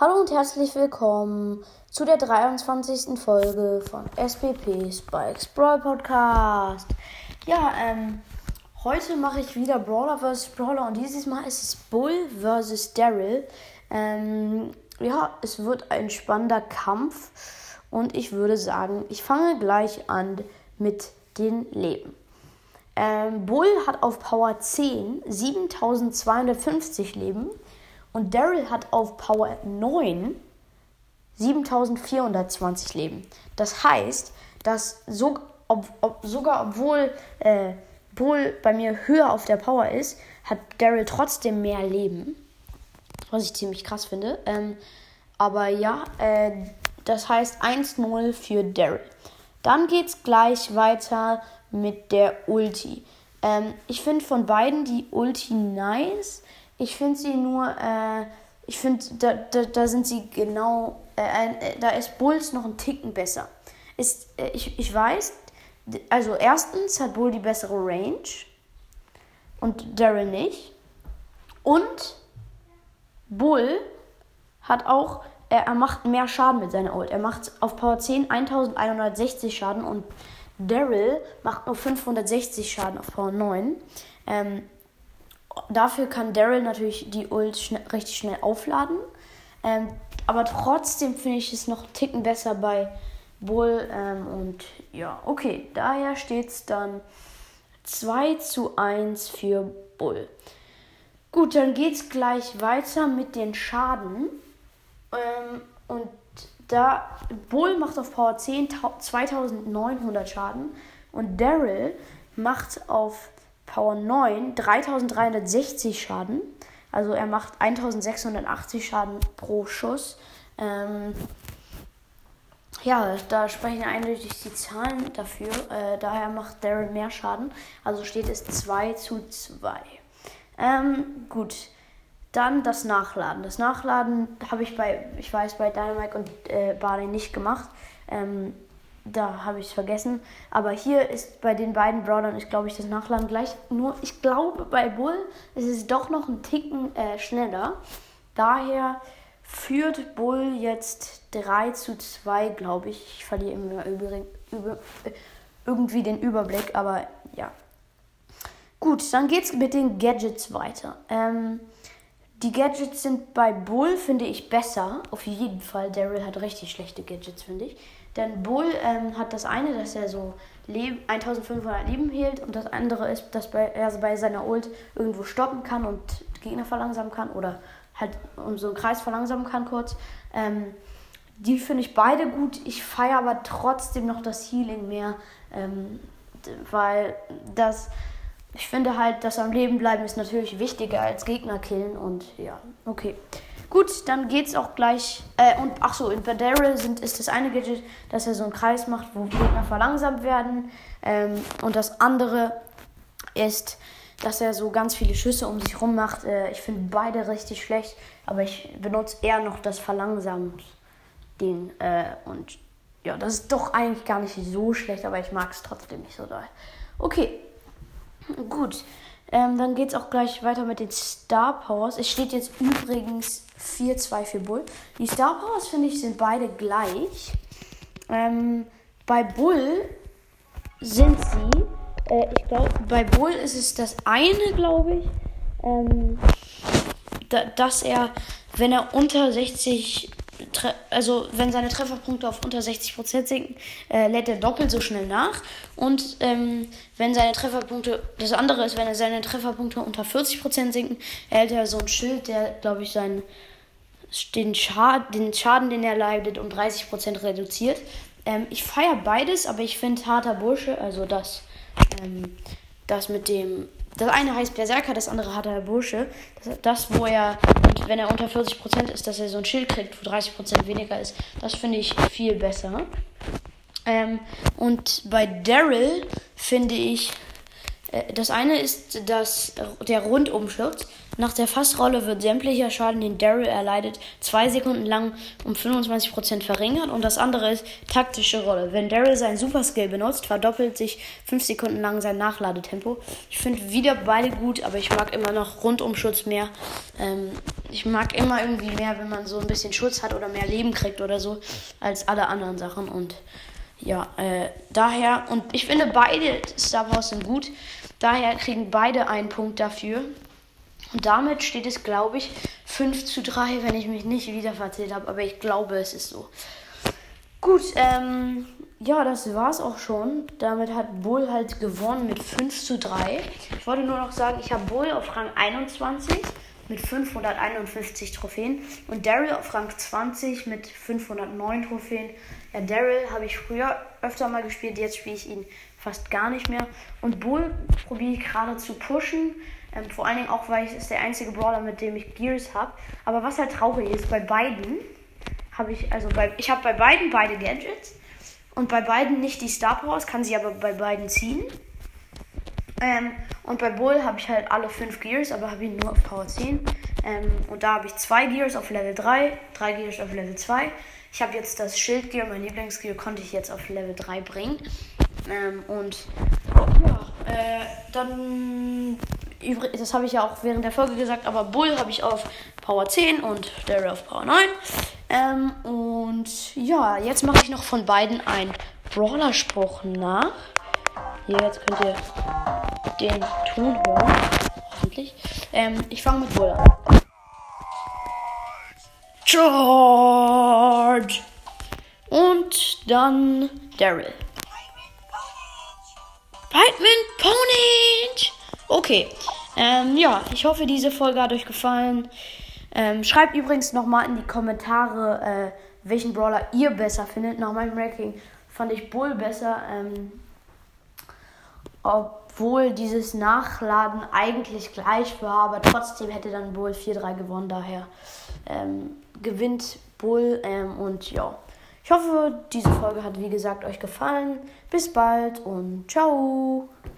Hallo und herzlich willkommen zu der 23. Folge von SPP Spikes Brawl Podcast. Ja, ähm, heute mache ich wieder Brawler vs. Brawler und dieses Mal ist es Bull vs. Daryl. Ähm, ja, es wird ein spannender Kampf und ich würde sagen, ich fange gleich an mit den Leben. Ähm, Bull hat auf Power 10 7250 Leben. Und Daryl hat auf Power 9 7420 Leben. Das heißt, dass so, ob, ob, sogar obwohl äh, Bull bei mir höher auf der Power ist, hat Daryl trotzdem mehr Leben. Was ich ziemlich krass finde. Ähm, aber ja, äh, das heißt 1-0 für Daryl. Dann geht's gleich weiter mit der Ulti. Ähm, ich finde von beiden die Ulti nice. Ich finde sie nur, äh, ich finde, da, da, da sind sie genau, äh, äh, da ist Bulls noch ein Ticken besser. Ist, äh, ich, ich weiß, also erstens hat Bull die bessere Range und Daryl nicht. Und Bull hat auch, er, er macht mehr Schaden mit seiner Ult. Er macht auf Power 10 1160 Schaden und Daryl macht nur 560 Schaden auf Power 9. Ähm, dafür kann Daryl natürlich die Ult schnell, richtig schnell aufladen. Ähm, aber trotzdem finde ich es noch einen Ticken besser bei Bull. Ähm, und ja, okay, daher steht es dann 2 zu 1 für Bull. Gut, dann geht es gleich weiter mit den Schaden. Ähm, und da Bull macht auf Power 10 2900 Schaden und Daryl macht auf Power 9 3360 Schaden. Also er macht 1680 Schaden pro Schuss. Ähm, ja, da sprechen eindeutig die Zahlen dafür. Äh, daher macht Daryl mehr Schaden. Also steht es 2 zu 2. Ähm, gut. Dann das Nachladen. Das Nachladen habe ich bei, ich weiß, bei Dynamite und äh, Barley nicht gemacht. Ähm, da habe ich es vergessen. Aber hier ist bei den beiden Brawlern ist, glaube ich, das Nachladen gleich. Nur, ich glaube, bei Bull ist es doch noch ein Ticken äh, schneller. Daher führt Bull jetzt 3 zu 2, glaube ich. Ich verliere immer übrigens, über, äh, irgendwie den Überblick, aber ja. Gut, dann geht es mit den Gadgets weiter. Ähm, die Gadgets sind bei Bull, finde ich, besser. Auf jeden Fall. Daryl hat richtig schlechte Gadgets, finde ich. Denn Bull ähm, hat das eine, dass er so Leben, 1500 Leben hielt und das andere ist, dass er bei seiner Ult irgendwo stoppen kann und Gegner verlangsamen kann oder halt um so einen Kreis verlangsamen kann kurz. Ähm, die finde ich beide gut. Ich feiere aber trotzdem noch das Healing mehr, ähm, weil das, ich finde halt, dass am Leben bleiben ist natürlich wichtiger als Gegner killen und ja, okay. Gut, dann geht's auch gleich. Äh, und ach so, in Daryl sind ist das eine Gadget, dass er so einen Kreis macht, wo Gegner verlangsamt werden. Ähm, und das andere ist, dass er so ganz viele Schüsse um sich rum macht. Äh, ich finde beide richtig schlecht, aber ich benutze eher noch das Verlangsamt-Ding. Äh, und ja, das ist doch eigentlich gar nicht so schlecht, aber ich mag es trotzdem nicht so doll. Okay, gut. Ähm, dann geht es auch gleich weiter mit den Star Powers. Es steht jetzt übrigens 4-2 für Bull. Die Star Powers, finde ich, sind beide gleich. Ähm, bei Bull sind sie, äh, ich glaube, bei Bull ist es das eine, glaube ich, ähm, da, dass er, wenn er unter 60 also wenn seine Trefferpunkte auf unter 60% sinken, äh, lädt er doppelt so schnell nach. Und ähm, wenn seine Trefferpunkte, das andere ist, wenn er seine Trefferpunkte unter 40% sinken, erhält er so ein Schild, der, glaube ich, seinen, den, Schad, den Schaden, den er leidet, um 30% reduziert. Ähm, ich feiere beides, aber ich finde harter Bursche, also das, ähm, das mit dem das eine heißt Berserker, das andere hat er Bursche. Das, das, wo er, wenn er unter 40% ist, dass er so ein Schild kriegt, wo 30% weniger ist. Das finde ich viel besser. Ähm, und bei Daryl finde ich, das eine ist das, der Rundumschutz. Nach der Fassrolle wird sämtlicher Schaden, den Daryl erleidet, zwei Sekunden lang um 25% verringert. Und das andere ist taktische Rolle. Wenn Daryl seinen Superskill benutzt, verdoppelt sich fünf Sekunden lang sein Nachladetempo. Ich finde wieder beide gut, aber ich mag immer noch Rundumschutz mehr. Ähm, ich mag immer irgendwie mehr, wenn man so ein bisschen Schutz hat oder mehr Leben kriegt oder so, als alle anderen Sachen. Und ja, äh, daher, und ich finde beide Star Wars sind gut. Daher kriegen beide einen Punkt dafür. Und damit steht es, glaube ich, 5 zu 3, wenn ich mich nicht wieder verzählt habe. Aber ich glaube, es ist so. Gut, ähm, ja, das war's auch schon. Damit hat Bull halt gewonnen mit 5 zu 3. Ich wollte nur noch sagen, ich habe Bull auf Rang 21 mit 551 Trophäen und Daryl auf Rang 20 mit 509 Trophäen. Ja, Daryl habe ich früher öfter mal gespielt, jetzt spiele ich ihn fast gar nicht mehr. Und Bull probiere ich gerade zu pushen. Ähm, vor allen Dingen auch, weil ich ist der einzige Brawler, mit dem ich Gears habe. Aber was halt traurig ist, bei beiden habe ich, also bei, ich habe bei beiden beide Gadgets. Und bei beiden nicht die Star Powers, kann sie aber bei beiden ziehen. Ähm, und bei Bull habe ich halt alle 5 Gears, aber habe ihn nur auf Power 10. Ähm, und da habe ich 2 Gears auf Level 3, 3 Gears auf Level 2. Ich habe jetzt das Schildgear, mein Lieblingsgear, konnte ich jetzt auf Level 3 bringen. Ähm, und ja, äh, dann, das habe ich ja auch während der Folge gesagt, aber Bull habe ich auf Power 10 und Daryl auf Power 9. Ähm, und ja, jetzt mache ich noch von beiden einen Brawler-Spruch nach. Hier, jetzt könnt ihr den Ton hören. Hoffentlich. Ähm, ich fange mit Bull an. Charge! Und dann Daryl. Brightman Pony! Okay. Ähm, ja, ich hoffe, diese Folge hat euch gefallen. Ähm, schreibt übrigens nochmal in die Kommentare, äh, welchen Brawler ihr besser findet. Nach meinem Ranking fand ich Bull besser. Ähm, obwohl dieses Nachladen eigentlich gleich war, aber trotzdem hätte dann Bull 4-3 gewonnen. Daher ähm, gewinnt Bull ähm, und ja. Ich hoffe, diese Folge hat wie gesagt euch gefallen. Bis bald und ciao.